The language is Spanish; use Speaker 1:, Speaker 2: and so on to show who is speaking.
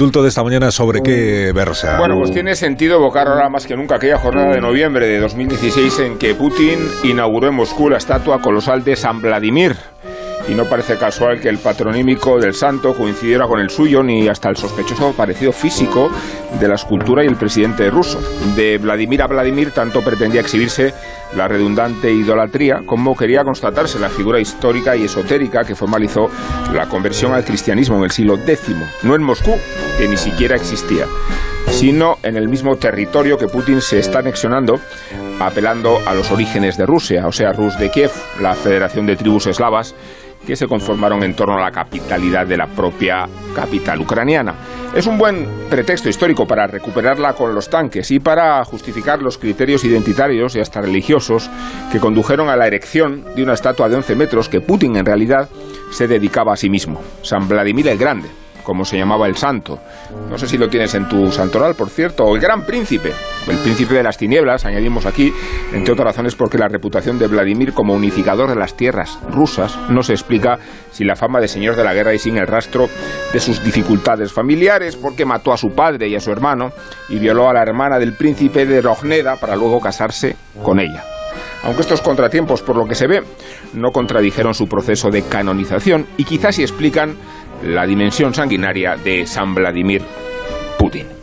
Speaker 1: indulto de esta mañana sobre qué versa.
Speaker 2: Bueno, pues tiene sentido evocar ahora más que nunca aquella jornada de noviembre de 2016 en que Putin inauguró en Moscú la estatua colosal de San Vladimir y no parece casual que el patronímico del santo coincidiera con el suyo ni hasta el sospechoso parecido físico de la escultura y el presidente ruso. De Vladimir a Vladimir tanto pretendía exhibirse la redundante idolatría como quería constatarse la figura histórica y esotérica que formalizó la conversión al cristianismo en el siglo X, no en Moscú, que ni siquiera existía sino en el mismo territorio que Putin se está anexionando, apelando a los orígenes de Rusia, o sea, Rus de Kiev, la Federación de Tribus Eslavas, que se conformaron en torno a la capitalidad de la propia capital ucraniana. Es un buen pretexto histórico para recuperarla con los tanques y para justificar los criterios identitarios y hasta religiosos que condujeron a la erección de una estatua de 11 metros que Putin en realidad se dedicaba a sí mismo, San Vladimir el Grande como se llamaba el santo. No sé si lo tienes en tu santoral, por cierto, o el gran príncipe, el príncipe de las tinieblas, añadimos aquí, entre otras razones porque la reputación de Vladimir como unificador de las tierras rusas no se explica sin la fama de señor de la guerra y sin el rastro de sus dificultades familiares, porque mató a su padre y a su hermano y violó a la hermana del príncipe de Rogneda para luego casarse con ella. Aunque estos contratiempos, por lo que se ve, no contradijeron su proceso de canonización y quizás sí explican la dimensión sanguinaria de San Vladimir Putin.